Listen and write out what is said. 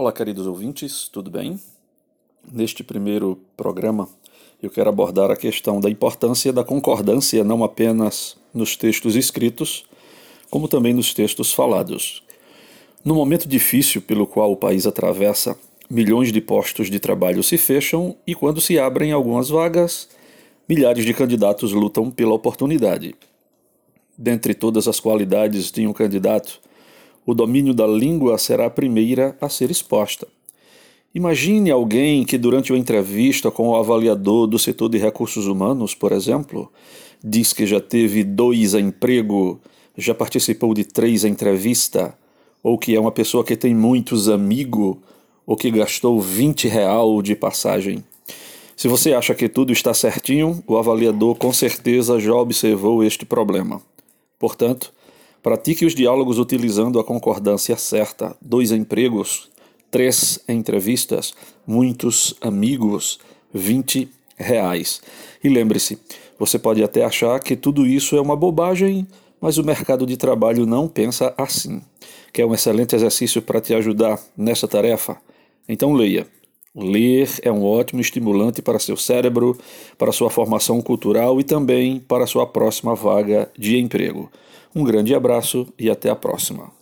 Olá, queridos ouvintes, tudo bem? Neste primeiro programa, eu quero abordar a questão da importância da concordância não apenas nos textos escritos, como também nos textos falados. No momento difícil pelo qual o país atravessa, milhões de postos de trabalho se fecham e, quando se abrem algumas vagas, milhares de candidatos lutam pela oportunidade. Dentre todas as qualidades de um candidato, o domínio da língua será a primeira a ser exposta. Imagine alguém que, durante uma entrevista com o avaliador do setor de recursos humanos, por exemplo, diz que já teve dois emprego, já participou de três entrevistas, ou que é uma pessoa que tem muitos amigos, ou que gastou 20 real de passagem. Se você acha que tudo está certinho, o avaliador com certeza já observou este problema. Portanto, Pratique os diálogos utilizando a concordância certa. Dois empregos, três entrevistas, muitos amigos, 20 reais. E lembre-se, você pode até achar que tudo isso é uma bobagem, mas o mercado de trabalho não pensa assim. Quer um excelente exercício para te ajudar nessa tarefa? Então leia. Ler é um ótimo estimulante para seu cérebro, para sua formação cultural e também para sua próxima vaga de emprego. Um grande abraço e até a próxima.